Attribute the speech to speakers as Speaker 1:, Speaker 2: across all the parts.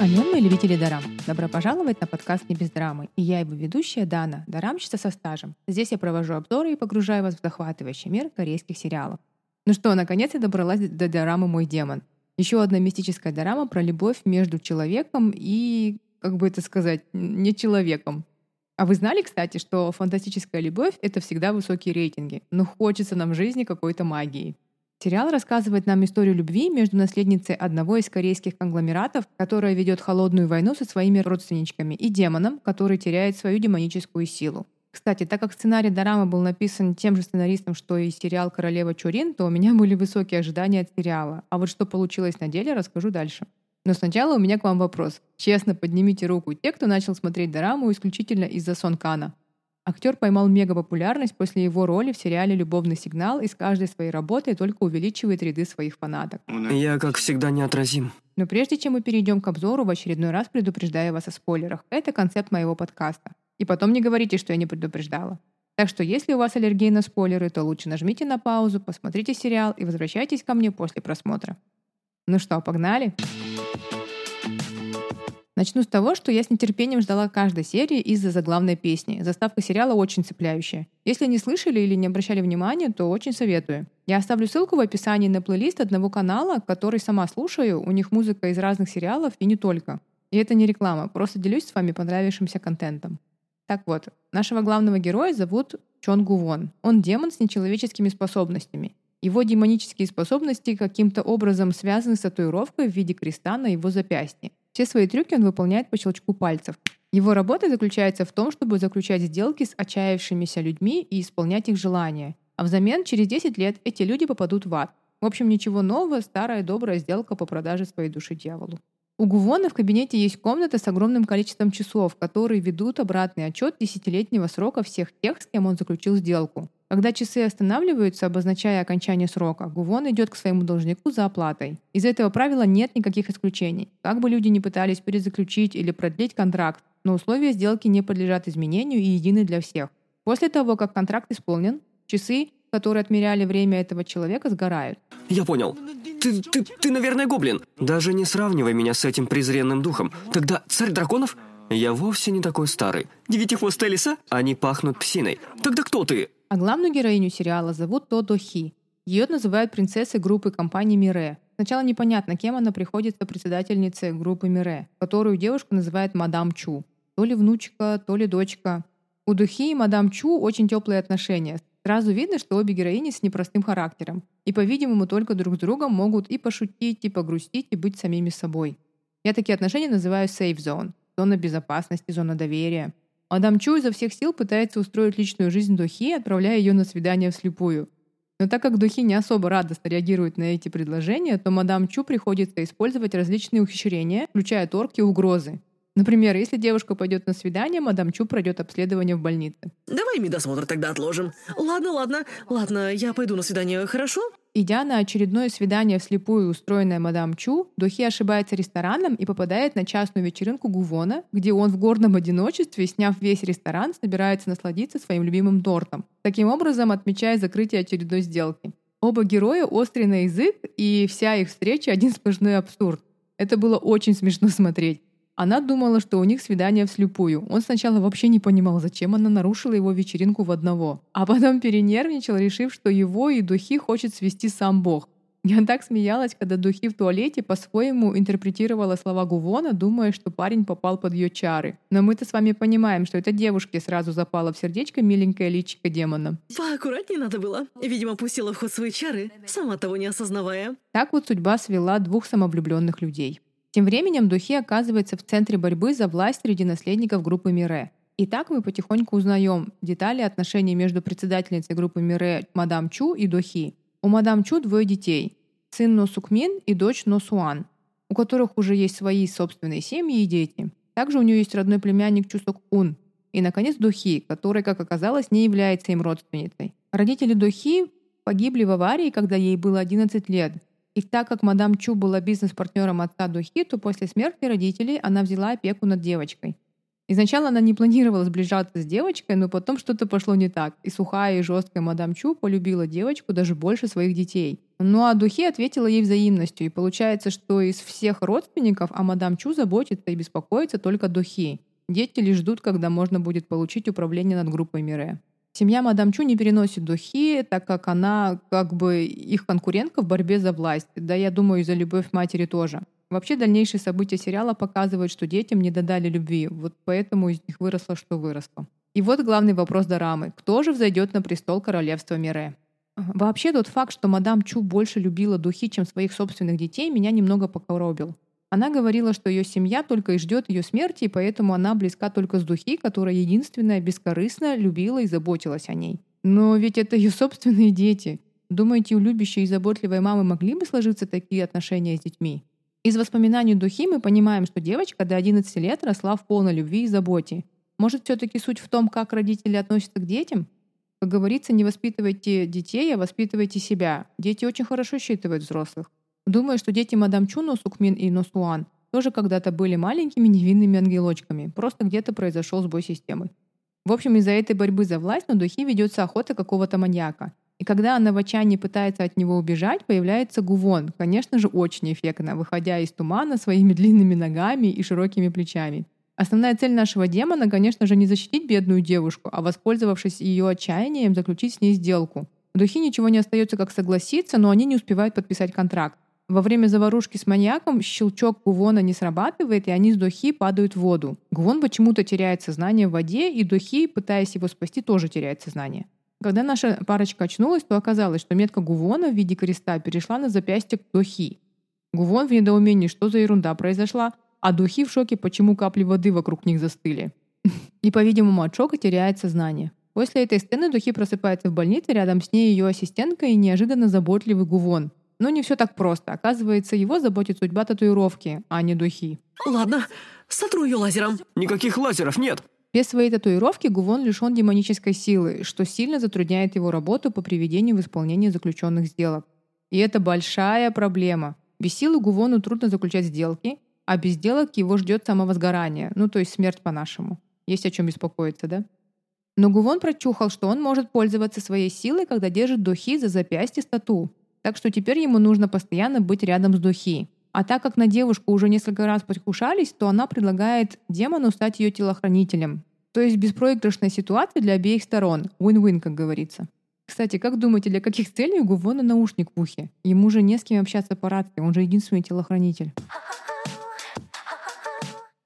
Speaker 1: Мои любители дарам! Добро пожаловать на подкаст «Не без драмы». И я его ведущая Дана, дарамщица со стажем. Здесь я провожу обзоры и погружаю вас в захватывающий мир корейских сериалов. Ну что, наконец я добралась до дорамы «Мой демон». Еще одна мистическая дорама про любовь между человеком и, как бы это сказать, не человеком. А вы знали, кстати, что фантастическая любовь — это всегда высокие рейтинги, но хочется нам в жизни какой-то магии. Сериал рассказывает нам историю любви между наследницей одного из корейских конгломератов, которая ведет холодную войну со своими родственничками, и демоном, который теряет свою демоническую силу. Кстати, так как сценарий Дорамы был написан тем же сценаристом, что и сериал «Королева Чурин», то у меня были высокие ожидания от сериала. А вот что получилось на деле, расскажу дальше. Но сначала у меня к вам вопрос. Честно, поднимите руку те, кто начал смотреть Дораму исключительно из-за Сон Кана. Актер поймал мегапопулярность после его роли в сериале «Любовный сигнал» и с каждой своей работой только увеличивает ряды своих фанаток.
Speaker 2: Я, как всегда, неотразим.
Speaker 1: Но прежде чем мы перейдем к обзору, в очередной раз предупреждаю вас о спойлерах. Это концепт моего подкаста. И потом не говорите, что я не предупреждала. Так что если у вас аллергия на спойлеры, то лучше нажмите на паузу, посмотрите сериал и возвращайтесь ко мне после просмотра. Ну что, погнали? Начну с того, что я с нетерпением ждала каждой серии из-за заглавной песни. Заставка сериала очень цепляющая. Если не слышали или не обращали внимания, то очень советую. Я оставлю ссылку в описании на плейлист одного канала, который сама слушаю. У них музыка из разных сериалов и не только. И это не реклама, просто делюсь с вами понравившимся контентом. Так вот, нашего главного героя зовут Чон Гувон. Он демон с нечеловеческими способностями. Его демонические способности каким-то образом связаны с татуировкой в виде креста на его запястье. Все свои трюки он выполняет по щелчку пальцев. Его работа заключается в том, чтобы заключать сделки с отчаявшимися людьми и исполнять их желания. А взамен через 10 лет эти люди попадут в ад. В общем, ничего нового, старая добрая сделка по продаже своей души дьяволу. У Гувона в кабинете есть комната с огромным количеством часов, которые ведут обратный отчет десятилетнего срока всех тех, с кем он заключил сделку. Когда часы останавливаются, обозначая окончание срока, Гувон идет к своему должнику за оплатой. Из этого правила нет никаких исключений. Как бы люди ни пытались перезаключить или продлить контракт, но условия сделки не подлежат изменению и едины для всех. После того, как контракт исполнен, часы, которые отмеряли время этого человека, сгорают.
Speaker 2: Я понял. Ты, ты, ты, наверное, гоблин. Даже не сравнивай меня с этим презренным духом. Тогда царь драконов? Я вовсе не такой старый. Девятихвостая лиса? Они пахнут псиной. Тогда кто ты?
Speaker 1: А главную героиню сериала зовут Тодо Хи. Ее называют принцессой группы компании Мире. Сначала непонятно, кем она приходится председательнице группы Мире, которую девушка называет мадам Чу. То ли внучка, то ли дочка. У Духи и мадам Чу очень теплые отношения. Сразу видно, что обе героини с непростым характером. И, по-видимому, только друг с другом могут и пошутить, и погрустить, и быть самими собой. Я такие отношения называю safe zone. Зона безопасности, зона доверия. Мадам Чу изо всех сил пытается устроить личную жизнь Духи, отправляя ее на свидание вслепую. Но так как Духи не особо радостно реагирует на эти предложения, то мадам Чу приходится использовать различные ухищрения, включая торг и угрозы. Например, если девушка пойдет на свидание, мадам Чу пройдет обследование в больнице.
Speaker 3: Давай медосмотр тогда отложим. Ладно, ладно, ладно, я пойду на свидание, хорошо?
Speaker 1: Идя на очередное свидание вслепую, устроенное мадам Чу, Духи ошибается рестораном и попадает на частную вечеринку Гувона, где он в горном одиночестве, сняв весь ресторан, собирается насладиться своим любимым тортом. Таким образом, отмечая закрытие очередной сделки. Оба героя острый на язык, и вся их встреча один сплошной абсурд. Это было очень смешно смотреть. Она думала, что у них свидание вслепую. Он сначала вообще не понимал, зачем она нарушила его вечеринку в одного. А потом перенервничал, решив, что его и Духи хочет свести сам Бог. Я так смеялась, когда Духи в туалете по-своему интерпретировала слова Гувона, думая, что парень попал под ее чары. Но мы-то с вами понимаем, что эта девушке сразу запала в сердечко миленькая личико демона.
Speaker 3: Поаккуратнее надо было. Видимо, пустила в ход свои чары, сама того не осознавая.
Speaker 1: Так вот судьба свела двух самовлюбленных людей. Тем временем Духи оказывается в центре борьбы за власть среди наследников группы Мире. И так мы потихоньку узнаем детали отношений между председательницей группы Мире мадам Чу и Духи. У мадам Чу двое детей – сын Носукмин и дочь Носуан, у которых уже есть свои собственные семьи и дети. Также у нее есть родной племянник Чусок Ун. И, наконец, Духи, которая, как оказалось, не является им родственницей. Родители Духи погибли в аварии, когда ей было 11 лет – и так как мадам Чу была бизнес-партнером отца Духи, то после смерти родителей она взяла опеку над девочкой. Изначально она не планировала сближаться с девочкой, но потом что-то пошло не так, и сухая и жесткая мадам Чу полюбила девочку даже больше своих детей. Ну а Духи ответила ей взаимностью, и получается, что из всех родственников о мадам Чу заботится и беспокоится только Духи. Дети лишь ждут, когда можно будет получить управление над группой Мире. Семья мадам Чу не переносит Духи, так как она как бы их конкурентка в борьбе за власть. Да я думаю, и за любовь матери тоже. Вообще дальнейшие события сериала показывают, что детям не додали любви, вот поэтому из них выросло, что выросло. И вот главный вопрос Дорамы. Кто же взойдет на престол королевства Мире? Вообще тот факт, что мадам Чу больше любила духи, чем своих собственных детей, меня немного покоробил. Она говорила, что ее семья только и ждет ее смерти, и поэтому она близка только с духи, которая единственная бескорыстно любила и заботилась о ней. Но ведь это ее собственные дети. Думаете, у любящей и заботливой мамы могли бы сложиться такие отношения с детьми? Из воспоминаний Духи мы понимаем, что девочка до 11 лет росла в полной любви и заботе. Может, все-таки суть в том, как родители относятся к детям? Как говорится, не воспитывайте детей, а воспитывайте себя. Дети очень хорошо считывают взрослых. Думаю, что дети мадам Чуно, Сукмин и Носуан тоже когда-то были маленькими невинными ангелочками. Просто где-то произошел сбой системы. В общем, из-за этой борьбы за власть на духе ведется охота какого-то маньяка. И когда она в отчаянии пытается от него убежать, появляется Гувон, конечно же, очень эффектно, выходя из тумана своими длинными ногами и широкими плечами. Основная цель нашего демона, конечно же, не защитить бедную девушку, а воспользовавшись ее отчаянием, заключить с ней сделку. У Духи ничего не остается, как согласиться, но они не успевают подписать контракт. Во время заварушки с маньяком щелчок Гувона не срабатывает, и они с Дохи падают в воду. Гувон почему-то теряет сознание в воде, и Дохи, пытаясь его спасти, тоже теряет сознание. Когда наша парочка очнулась, то оказалось, что метка Гувона в виде креста перешла на запястье к Дохи. Гувон в недоумении, что за ерунда произошла, а духи в шоке, почему капли воды вокруг них застыли. И, по-видимому, от шока теряет сознание. После этой сцены Духи просыпается в больнице, рядом с ней ее ассистентка и неожиданно заботливый Гувон. Но не все так просто. Оказывается, его заботит судьба татуировки, а не Духи.
Speaker 3: Ладно, сотру ее лазером.
Speaker 2: Никаких лазеров нет.
Speaker 1: Без своей татуировки Гувон лишен демонической силы, что сильно затрудняет его работу по приведению в исполнение заключенных сделок. И это большая проблема. Без силы Гувону трудно заключать сделки, а без сделок его ждет самовозгорание, ну то есть смерть по-нашему. Есть о чем беспокоиться, да? Но Гувон прочухал, что он может пользоваться своей силой, когда держит Духи за запястье стату. Так что теперь ему нужно постоянно быть рядом с Духи. А так как на девушку уже несколько раз покушались, то она предлагает демону стать ее телохранителем. То есть беспроигрышная ситуация для обеих сторон. Win-win, как говорится. Кстати, как думаете, для каких целей у Гувона наушник в ухе? Ему же не с кем общаться по рации, он же единственный телохранитель.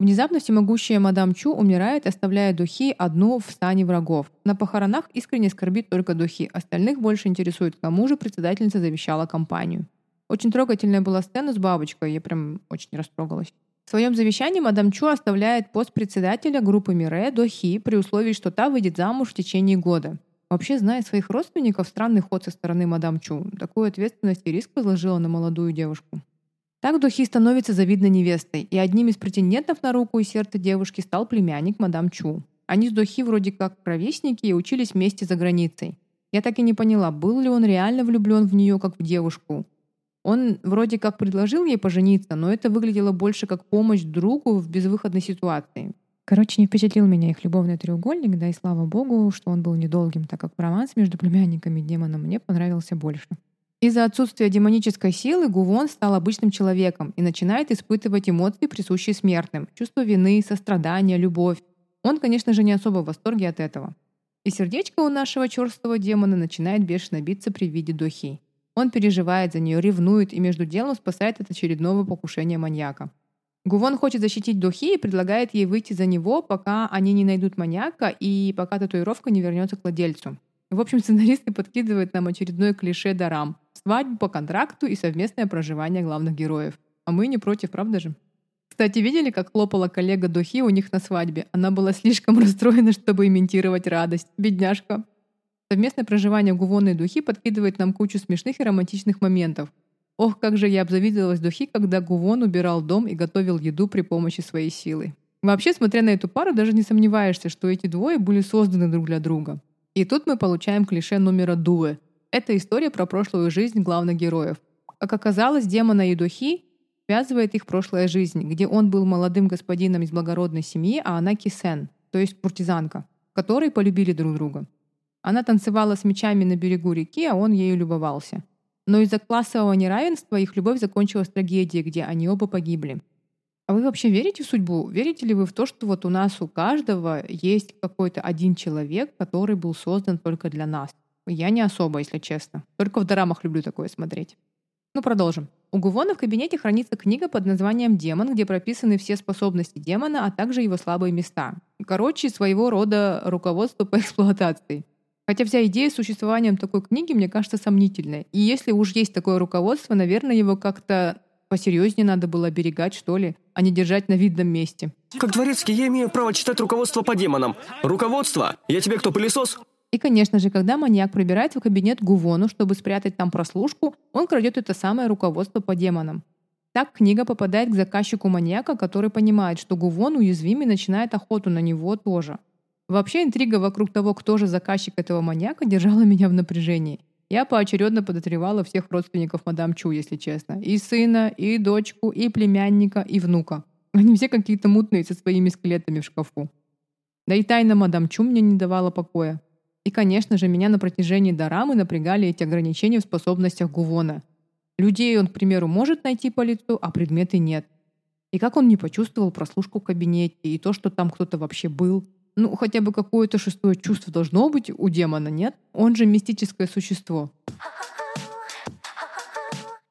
Speaker 1: Внезапно всемогущая мадам Чу умирает, оставляя Духи одну в стане врагов. На похоронах искренне скорбит только Духи, остальных больше интересует, кому же председательница завещала компанию. Очень трогательная была сцена с бабочкой, я прям очень растрогалась. В своем завещании мадам Чу оставляет пост председателя группы Мире Дохи при условии, что та выйдет замуж в течение года. Вообще, зная своих родственников, странный ход со стороны мадам Чу. Такую ответственность и риск возложила на молодую девушку. Так Духи становится завидной невестой, и одним из претендентов на руку и сердце девушки стал племянник мадам Чу. Они с Духи вроде как ровесники и учились вместе за границей. Я так и не поняла, был ли он реально влюблен в нее как в девушку. Он вроде как предложил ей пожениться, но это выглядело больше как помощь другу в безвыходной ситуации. Короче, не впечатлил меня их любовный треугольник, да и слава богу, что он был недолгим, так как романс между племянниками и демоном мне понравился больше. Из-за отсутствия демонической силы Гувон стал обычным человеком и начинает испытывать эмоции, присущие смертным. Чувство вины, сострадания, любовь. Он, конечно же, не особо в восторге от этого. И сердечко у нашего черстого демона начинает бешено биться при виде Дохи. Он переживает за нее, ревнует и между делом спасает от очередного покушения маньяка. Гувон хочет защитить Дохи и предлагает ей выйти за него, пока они не найдут маньяка и пока татуировка не вернется к владельцу. В общем, сценаристы подкидывают нам очередное клише дарам. Свадьбу по контракту и совместное проживание главных героев. А мы не против, правда же? Кстати, видели, как хлопала коллега Духи у них на свадьбе? Она была слишком расстроена, чтобы имитировать радость. Бедняжка. Совместное проживание Гувона и Духи подкидывает нам кучу смешных и романтичных моментов. Ох, как же я обзавидовалась Духи, когда Гувон убирал дом и готовил еду при помощи своей силы. Вообще, смотря на эту пару, даже не сомневаешься, что эти двое были созданы друг для друга. И тут мы получаем клише номера дуэ. Это история про прошлую жизнь главных героев. Как оказалось, демона и духи связывает их прошлая жизнь, где он был молодым господином из благородной семьи, а она кисен, то есть куртизанка, которые полюбили друг друга. Она танцевала с мечами на берегу реки, а он ею любовался. Но из-за классового неравенства их любовь закончилась трагедией, где они оба погибли. А вы вообще верите в судьбу? Верите ли вы в то, что вот у нас у каждого есть какой-то один человек, который был создан только для нас? Я не особо, если честно. Только в дорамах люблю такое смотреть. Ну, продолжим. У Гувона в кабинете хранится книга под названием «Демон», где прописаны все способности демона, а также его слабые места. Короче, своего рода руководство по эксплуатации. Хотя вся идея с существованием такой книги мне кажется сомнительной. И если уж есть такое руководство, наверное, его как-то посерьезнее надо было оберегать, что ли, а не держать на видном месте.
Speaker 2: Как дворецкий, я имею право читать руководство по демонам. Руководство? Я тебе кто, пылесос?
Speaker 1: И, конечно же, когда маньяк пробирается в кабинет Гувону, чтобы спрятать там прослушку, он крадет это самое руководство по демонам. Так книга попадает к заказчику маньяка, который понимает, что Гувон уязвим и начинает охоту на него тоже. Вообще интрига вокруг того, кто же заказчик этого маньяка, держала меня в напряжении. Я поочередно подозревала всех родственников мадам Чу, если честно. И сына, и дочку, и племянника, и внука. Они все какие-то мутные со своими скелетами в шкафу. Да и тайна мадам Чу мне не давала покоя. И, конечно же, меня на протяжении дорамы напрягали эти ограничения в способностях Гувона. Людей он, к примеру, может найти по лицу, а предметы нет. И как он не почувствовал прослушку в кабинете, и то, что там кто-то вообще был. Ну, хотя бы какое-то шестое чувство должно быть у демона, нет? Он же мистическое существо.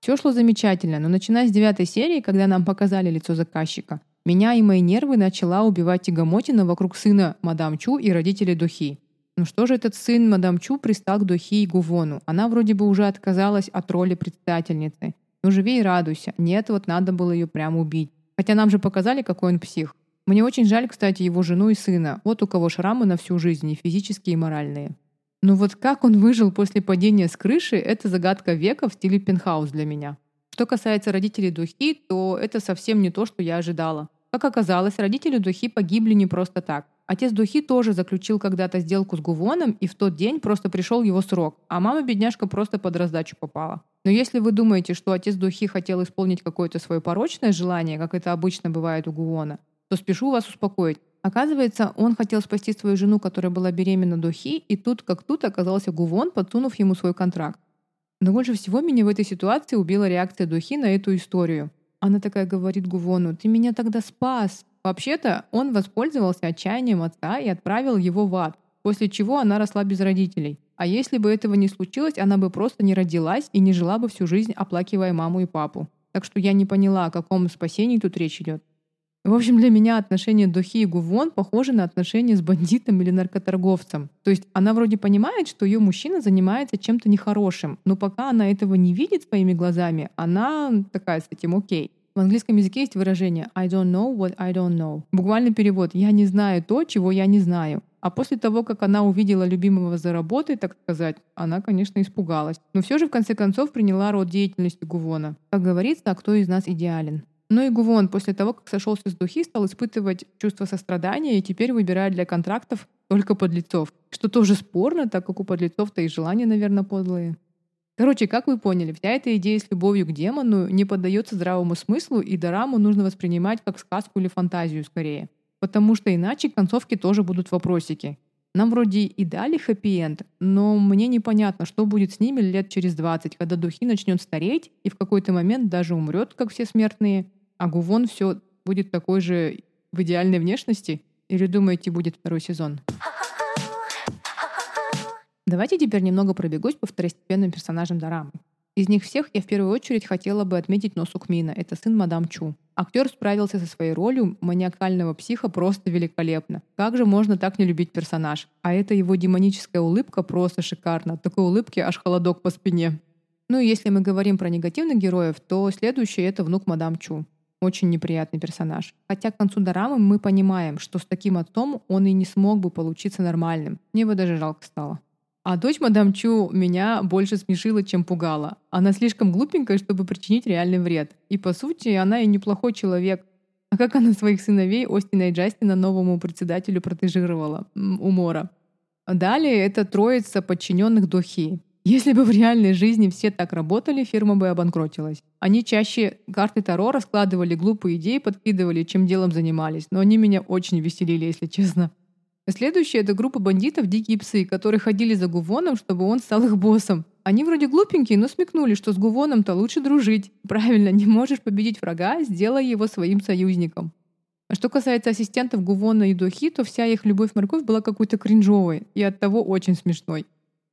Speaker 1: Все шло замечательно, но начиная с девятой серии, когда нам показали лицо заказчика, меня и мои нервы начала убивать тягомотина вокруг сына мадам Чу и родителей Духи. Ну что же этот сын мадам Чу пристал к Духи и Гувону? Она вроде бы уже отказалась от роли предстательницы. Ну живи и радуйся. Нет, вот надо было ее прямо убить. Хотя нам же показали, какой он псих. Мне очень жаль, кстати, его жену и сына. Вот у кого шрамы на всю жизнь, и физические, и моральные. Но вот как он выжил после падения с крыши, это загадка века в стиле пентхаус для меня. Что касается родителей Духи, то это совсем не то, что я ожидала. Как оказалось, родители Духи погибли не просто так. Отец Духи тоже заключил когда-то сделку с Гувоном, и в тот день просто пришел его срок, а мама-бедняжка просто под раздачу попала. Но если вы думаете, что отец Духи хотел исполнить какое-то свое порочное желание, как это обычно бывает у Гувона, то спешу вас успокоить. Оказывается, он хотел спасти свою жену, которая была беременна Духи, и тут как тут оказался Гувон, подсунув ему свой контракт. Но больше всего меня в этой ситуации убила реакция Духи на эту историю. Она такая говорит Гувону, «Ты меня тогда спас, Вообще-то он воспользовался отчаянием отца и отправил его в ад, после чего она росла без родителей. А если бы этого не случилось, она бы просто не родилась и не жила бы всю жизнь, оплакивая маму и папу. Так что я не поняла, о каком спасении тут речь идет. В общем, для меня отношения Духи и Гувон похожи на отношения с бандитом или наркоторговцем. То есть она вроде понимает, что ее мужчина занимается чем-то нехорошим, но пока она этого не видит своими глазами, она такая с этим окей. В английском языке есть выражение I don't know what I don't know. Буквальный перевод «я не знаю то, чего я не знаю». А после того, как она увидела любимого за работой, так сказать, она, конечно, испугалась. Но все же, в конце концов, приняла род деятельности Гувона. Как говорится, а кто из нас идеален? Но и Гувон после того, как сошелся с духи, стал испытывать чувство сострадания и теперь выбирает для контрактов только подлецов. Что тоже спорно, так как у подлецов-то и желания, наверное, подлые. Короче, как вы поняли, вся эта идея с любовью к демону не поддается здравому смыслу, и дораму нужно воспринимать как сказку или фантазию скорее. Потому что иначе концовки тоже будут вопросики. Нам вроде и дали хэппи-энд, но мне непонятно, что будет с ними лет через 20, когда Духи начнет стареть и в какой-то момент даже умрет, как все смертные, а Гувон все будет такой же в идеальной внешности? Или думаете, будет второй сезон? Давайте теперь немного пробегусь по второстепенным персонажам Дорамы. Из них всех я в первую очередь хотела бы отметить Носук Мина. Это сын мадам Чу. Актер справился со своей ролью маниакального психа просто великолепно. Как же можно так не любить персонаж? А эта его демоническая улыбка просто шикарна. Такой улыбки аж холодок по спине. Ну и если мы говорим про негативных героев, то следующий — это внук мадам Чу. Очень неприятный персонаж. Хотя к концу дорамы мы понимаем, что с таким отцом он и не смог бы получиться нормальным. Мне его даже жалко стало. А дочь мадам Чу меня больше смешила, чем пугала. Она слишком глупенькая, чтобы причинить реальный вред. И по сути, она и неплохой человек. А как она своих сыновей Остина и Джастина новому председателю протежировала? Умора. Далее это троица подчиненных Дохи. Если бы в реальной жизни все так работали, фирма бы обанкротилась. Они чаще карты Таро раскладывали глупые идеи, подкидывали, чем делом занимались. Но они меня очень веселили, если честно. Следующая — это группа бандитов «Дикие псы», которые ходили за Гувоном, чтобы он стал их боссом. Они вроде глупенькие, но смекнули, что с Гувоном-то лучше дружить. Правильно, не можешь победить врага, сделай его своим союзником. А что касается ассистентов Гувона и Дохи, то вся их любовь-морковь была какой-то кринжовой и оттого очень смешной.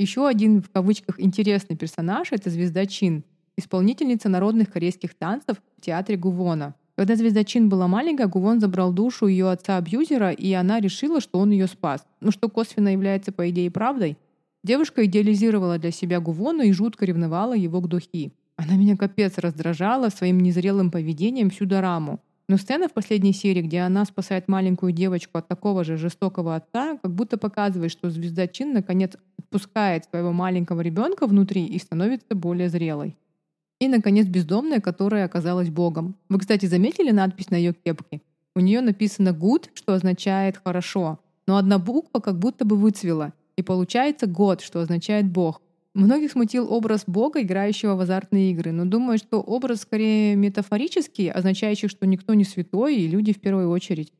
Speaker 1: Еще один в кавычках интересный персонаж — это звезда Чин, исполнительница народных корейских танцев в театре Гувона. Когда звезда Чин была маленькая, Гувон забрал душу ее отца-абьюзера, и она решила, что он ее спас. Ну что косвенно является, по идее, правдой. Девушка идеализировала для себя Гувона и жутко ревновала его к Духи. Она меня капец раздражала своим незрелым поведением всю дораму. Но сцена в последней серии, где она спасает маленькую девочку от такого же жестокого отца, как будто показывает, что звезда Чин наконец отпускает своего маленького ребенка внутри и становится более зрелой. И, наконец, бездомная, которая оказалась богом. Вы, кстати, заметили надпись на ее кепке? У нее написано «good», что означает «хорошо», но одна буква как будто бы выцвела, и получается «god», что означает «бог». Многих смутил образ бога, играющего в азартные игры, но думаю, что образ скорее метафорический, означающий, что никто не святой, и люди в первую очередь.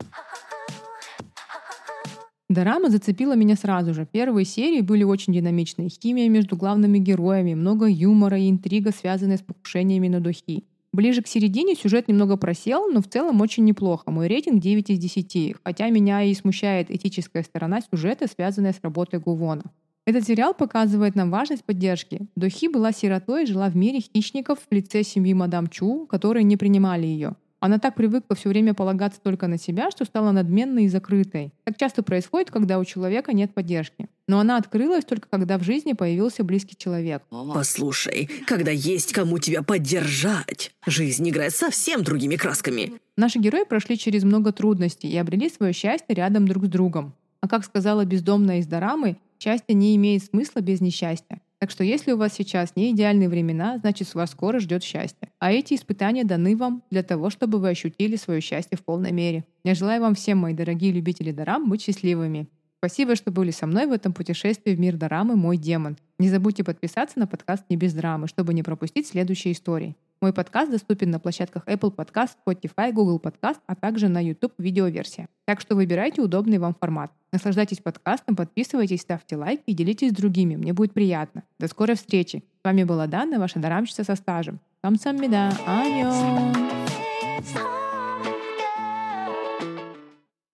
Speaker 1: Дорама зацепила меня сразу же. Первые серии были очень динамичные. Химия между главными героями, много юмора и интрига, связанная с покушениями на духи. Ближе к середине сюжет немного просел, но в целом очень неплохо. Мой рейтинг 9 из 10, хотя меня и смущает этическая сторона сюжета, связанная с работой Гувона. Этот сериал показывает нам важность поддержки. Дохи была сиротой и жила в мире хищников в лице семьи мадам Чу, которые не принимали ее. Она так привыкла все время полагаться только на себя, что стала надменной и закрытой. Так часто происходит, когда у человека нет поддержки. Но она открылась только когда в жизни появился близкий человек.
Speaker 3: Послушай, когда есть кому тебя поддержать, жизнь играет совсем другими красками.
Speaker 1: Наши герои прошли через много трудностей и обрели свое счастье рядом друг с другом. А как сказала бездомная из Дорамы, Счастье не имеет смысла без несчастья. Так что если у вас сейчас не идеальные времена, значит вас скоро ждет счастье. А эти испытания даны вам для того, чтобы вы ощутили свое счастье в полной мере. Я желаю вам всем, мои дорогие любители Дорам, быть счастливыми. Спасибо, что были со мной в этом путешествии в мир Дорамы «Мой демон». Не забудьте подписаться на подкаст «Не без драмы», чтобы не пропустить следующие истории. Мой подкаст доступен на площадках Apple Podcast, Spotify, Google Podcast, а также на YouTube видеоверсия. Так что выбирайте удобный вам формат. Наслаждайтесь подкастом, подписывайтесь, ставьте лайк и делитесь с другими. Мне будет приятно. До скорой встречи. С вами была Дана, ваша дарамщица со стажем. Камсаммида. Аньон.